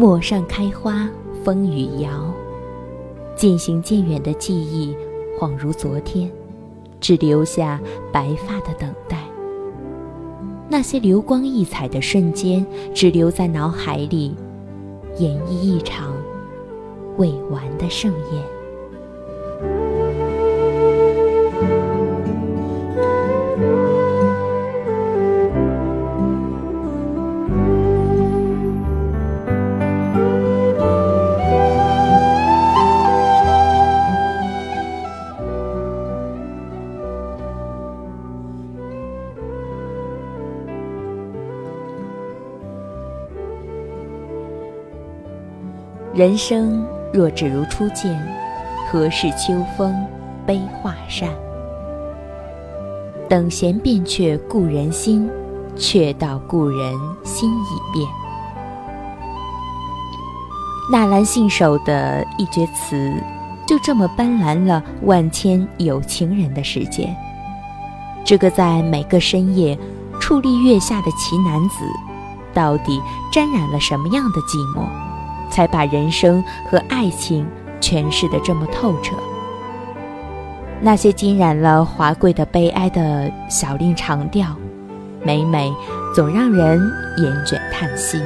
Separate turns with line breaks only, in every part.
陌上开花，风雨摇。渐行渐远的记忆，恍如昨天，只留下白发的等待。那些流光溢彩的瞬间，只留在脑海里，演绎一场未完的盛宴。人生若只如初见，何事秋风悲画扇？等闲变却故人心，却道故人心已变。纳兰性守的一阙词，就这么斑斓了万千有情人的世界。这个在每个深夜矗立月下的奇男子，到底沾染了什么样的寂寞？才把人生和爱情诠释的这么透彻。那些浸染了华贵的悲哀的小令长调，每每总让人眼卷叹息。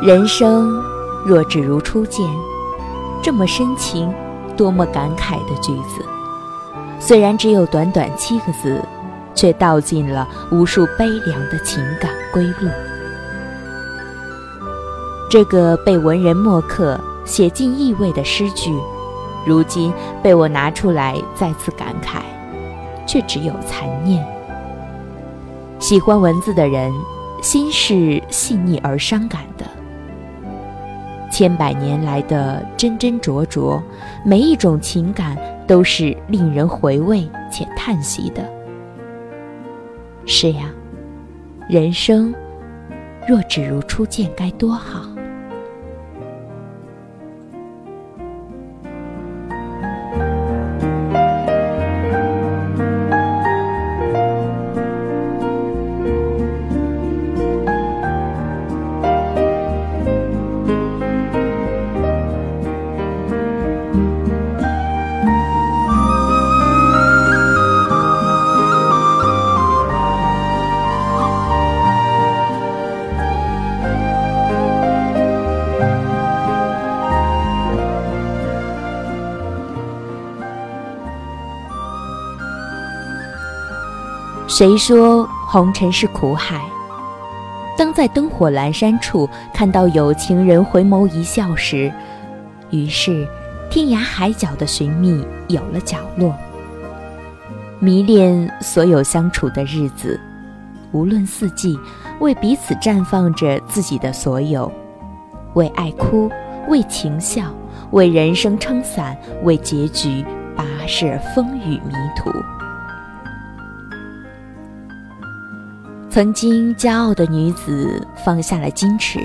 人生若只如初见，这么深情、多么感慨的句子，虽然只有短短七个字，却道尽了无数悲凉的情感归路。这个被文人墨客写尽意味的诗句，如今被我拿出来再次感慨，却只有残念。喜欢文字的人，心是细腻而伤感的。千百年来的真真灼灼，每一种情感都是令人回味且叹息的。是呀，人生若只如初见，该多好。谁说红尘是苦海？当在灯火阑珊处看到有情人回眸一笑时，于是天涯海角的寻觅有了角落。迷恋所有相处的日子，无论四季，为彼此绽放着自己的所有，为爱哭，为情笑，为人生撑伞，为结局跋涉风雨迷途。曾经骄傲的女子放下了矜持，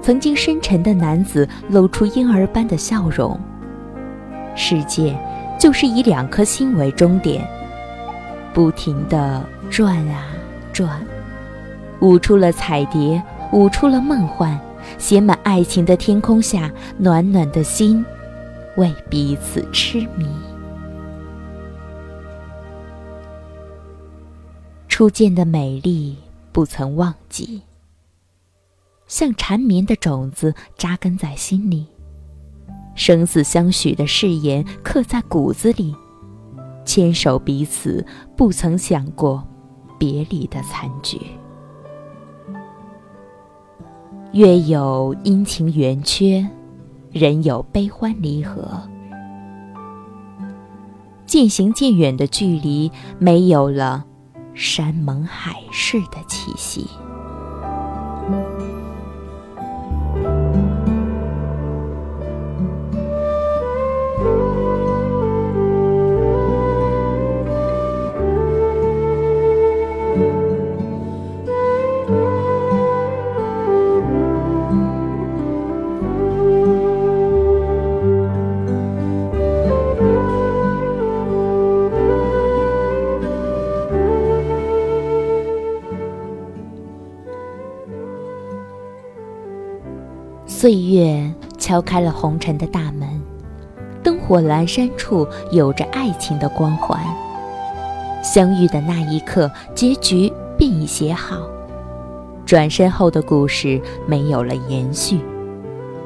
曾经深沉的男子露出婴儿般的笑容。世界就是以两颗心为终点，不停地转啊转，舞出了彩蝶，舞出了梦幻，写满爱情的天空下，暖暖的心为彼此痴迷。初见的美丽不曾忘记，像缠绵的种子扎根在心里，生死相许的誓言刻在骨子里，牵手彼此不曾想过别离的残局。月有阴晴圆缺，人有悲欢离合，渐行渐远的距离没有了。山盟海誓的气息。岁月敲开了红尘的大门，灯火阑珊处有着爱情的光环。相遇的那一刻，结局便已写好。转身后的故事没有了延续，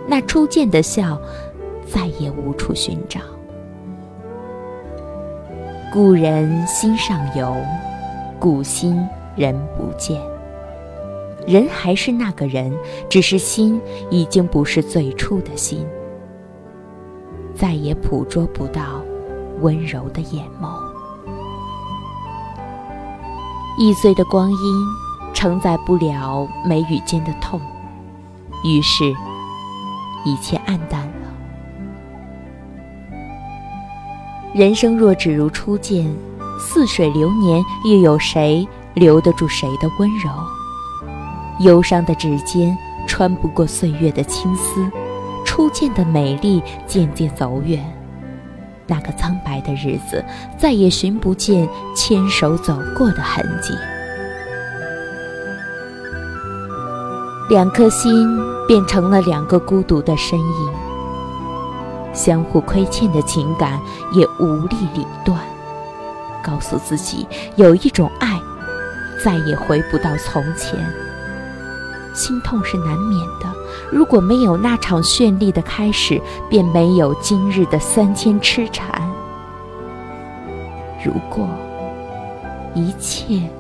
那初见的笑，再也无处寻找。故人心上游，故心人不见。人还是那个人，只是心已经不是最初的心，再也捕捉不到温柔的眼眸。易碎的光阴承载不了眉宇间的痛，于是，一切黯淡了。人生若只如初见，似水流年，又有谁留得住谁的温柔？忧伤的指尖穿不过岁月的青丝，初见的美丽渐渐走远，那个苍白的日子再也寻不见牵手走过的痕迹。两颗心变成了两个孤独的身影，相互亏欠的情感也无力理断。告诉自己，有一种爱，再也回不到从前。心痛是难免的，如果没有那场绚丽的开始，便没有今日的三千痴缠。如果一切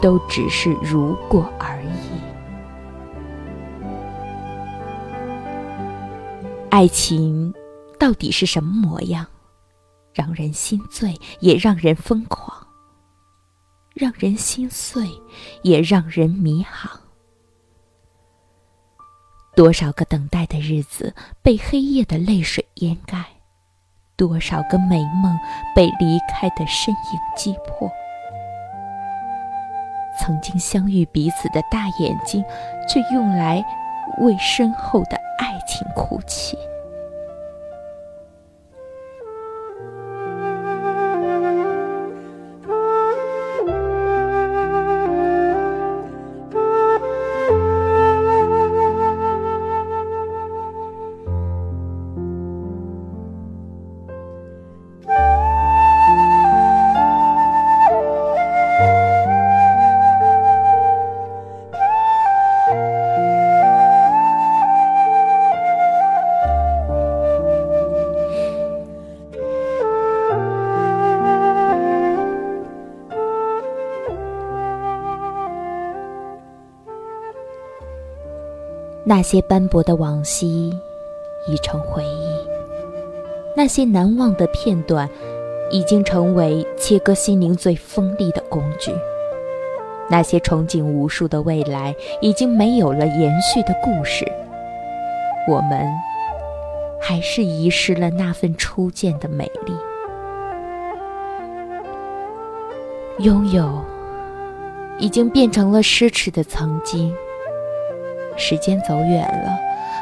都只是如果而已，爱情到底是什么模样？让人心醉，也让人疯狂；让人心碎，也让人迷航。多少个等待的日子被黑夜的泪水掩盖，多少个美梦被离开的身影击破。曾经相遇彼此的大眼睛，却用来为身后的爱情哭泣。那些斑驳的往昔已成回忆，那些难忘的片段已经成为切割心灵最锋利的工具。那些憧憬无数的未来已经没有了延续的故事。我们还是遗失了那份初见的美丽。拥有已经变成了奢侈的曾经。时间走远了，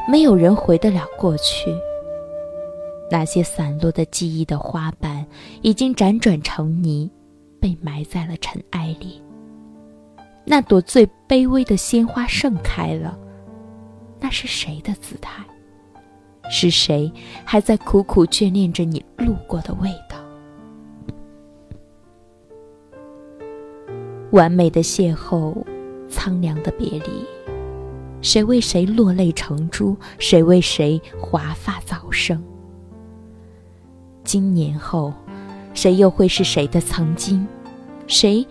没有人回得了过去。那些散落的记忆的花瓣，已经辗转成泥，被埋在了尘埃里。那朵最卑微的鲜花盛开了，那是谁的姿态？是谁还在苦苦眷恋着你路过的味道？完美的邂逅，苍凉的别离。谁为谁落泪成珠？谁为谁华发早生？今年后，谁又会是谁的曾经？谁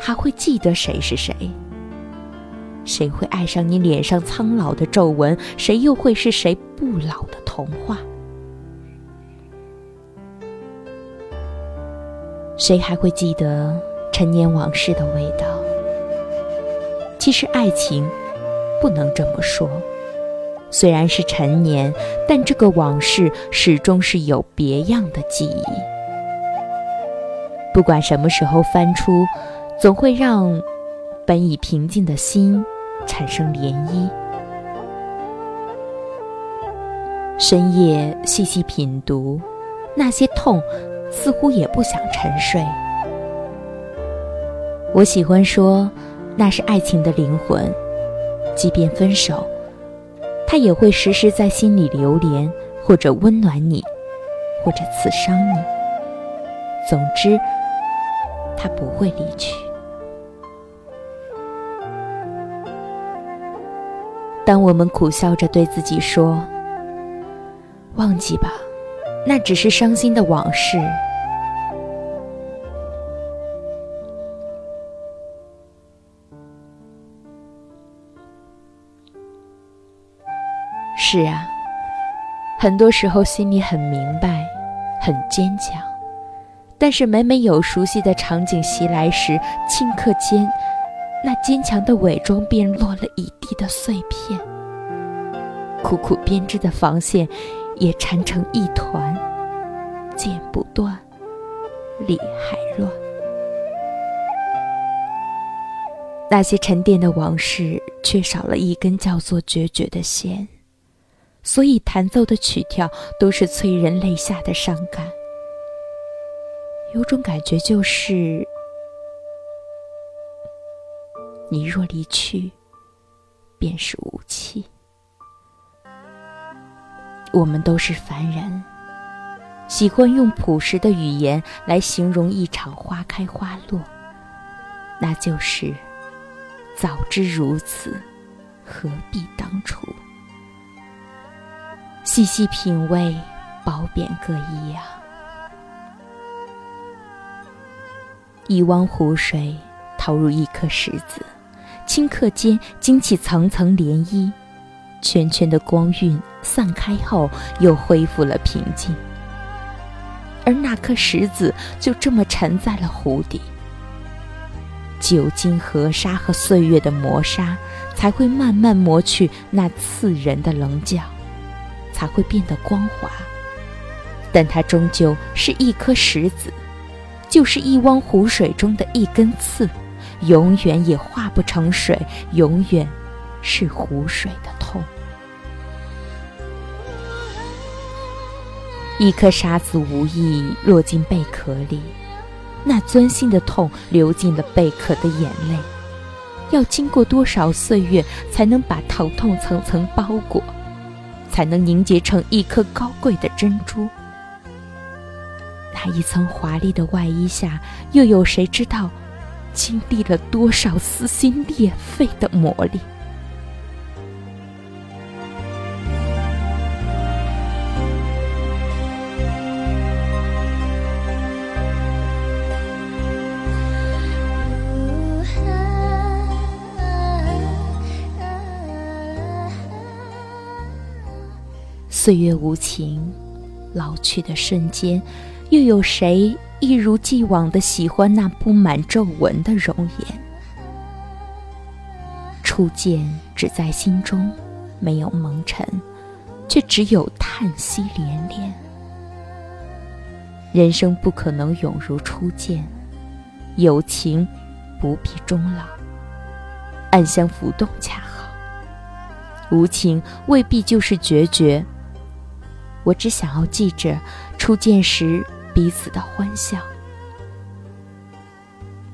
还会记得谁是谁？谁会爱上你脸上苍老的皱纹？谁又会是谁不老的童话？谁还会记得陈年往事的味道？其实，爱情。不能这么说，虽然是陈年，但这个往事始终是有别样的记忆。不管什么时候翻出，总会让本已平静的心产生涟漪。深夜细细品读，那些痛，似乎也不想沉睡。我喜欢说，那是爱情的灵魂。即便分手，他也会时时在心里流连，或者温暖你，或者刺伤你。总之，他不会离去。当我们苦笑着对自己说：“忘记吧，那只是伤心的往事。”是啊，很多时候心里很明白，很坚强，但是每每有熟悉的场景袭来时，顷刻间。那坚强的伪装便落了一地的碎片，苦苦编织的防线也缠成一团，剪不断，理还乱。那些沉淀的往事，缺少了一根叫做决绝的弦，所以弹奏的曲调都是催人泪下的伤感。有种感觉就是。你若离去，便是无期。我们都是凡人，喜欢用朴实的语言来形容一场花开花落，那就是早知如此，何必当初。细细品味，褒贬各异啊。一汪湖水投入一颗石子。顷刻间惊起层层涟漪，圈圈的光晕散开后又恢复了平静，而那颗石子就这么沉在了湖底。久经河沙和岁月的磨砂，才会慢慢磨去那刺人的棱角，才会变得光滑。但它终究是一颗石子，就是一汪湖水中的一根刺。永远也化不成水，永远是湖水的痛。一颗沙子无意落进贝壳里，那钻心的痛流进了贝壳的眼泪。要经过多少岁月，才能把疼痛层层包裹，才能凝结成一颗高贵的珍珠？那一层华丽的外衣下，又有谁知道？经历了多少撕心裂肺的磨砺？岁月无情，老去的瞬间，又有谁？一如既往的喜欢那布满皱纹的容颜，初见只在心中，没有蒙尘，却只有叹息连连。人生不可能永如初见，有情不必终老，暗香浮动恰好。无情未必就是决绝。我只想要记着初见时。彼此的欢笑，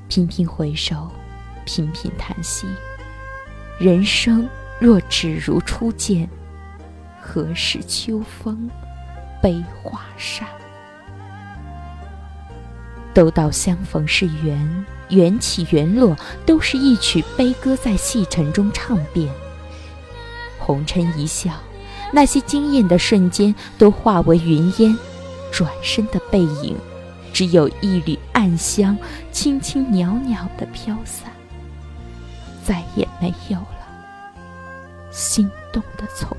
频频回首，频频叹息。人生若只如初见，何事秋风悲画扇？都道相逢是缘，缘起缘落，都是一曲悲歌在细尘中唱遍。红尘一笑，那些惊艳的瞬间都化为云烟。转身的背影，只有一缕暗香，轻轻袅袅的飘散，再也没有了心动的从。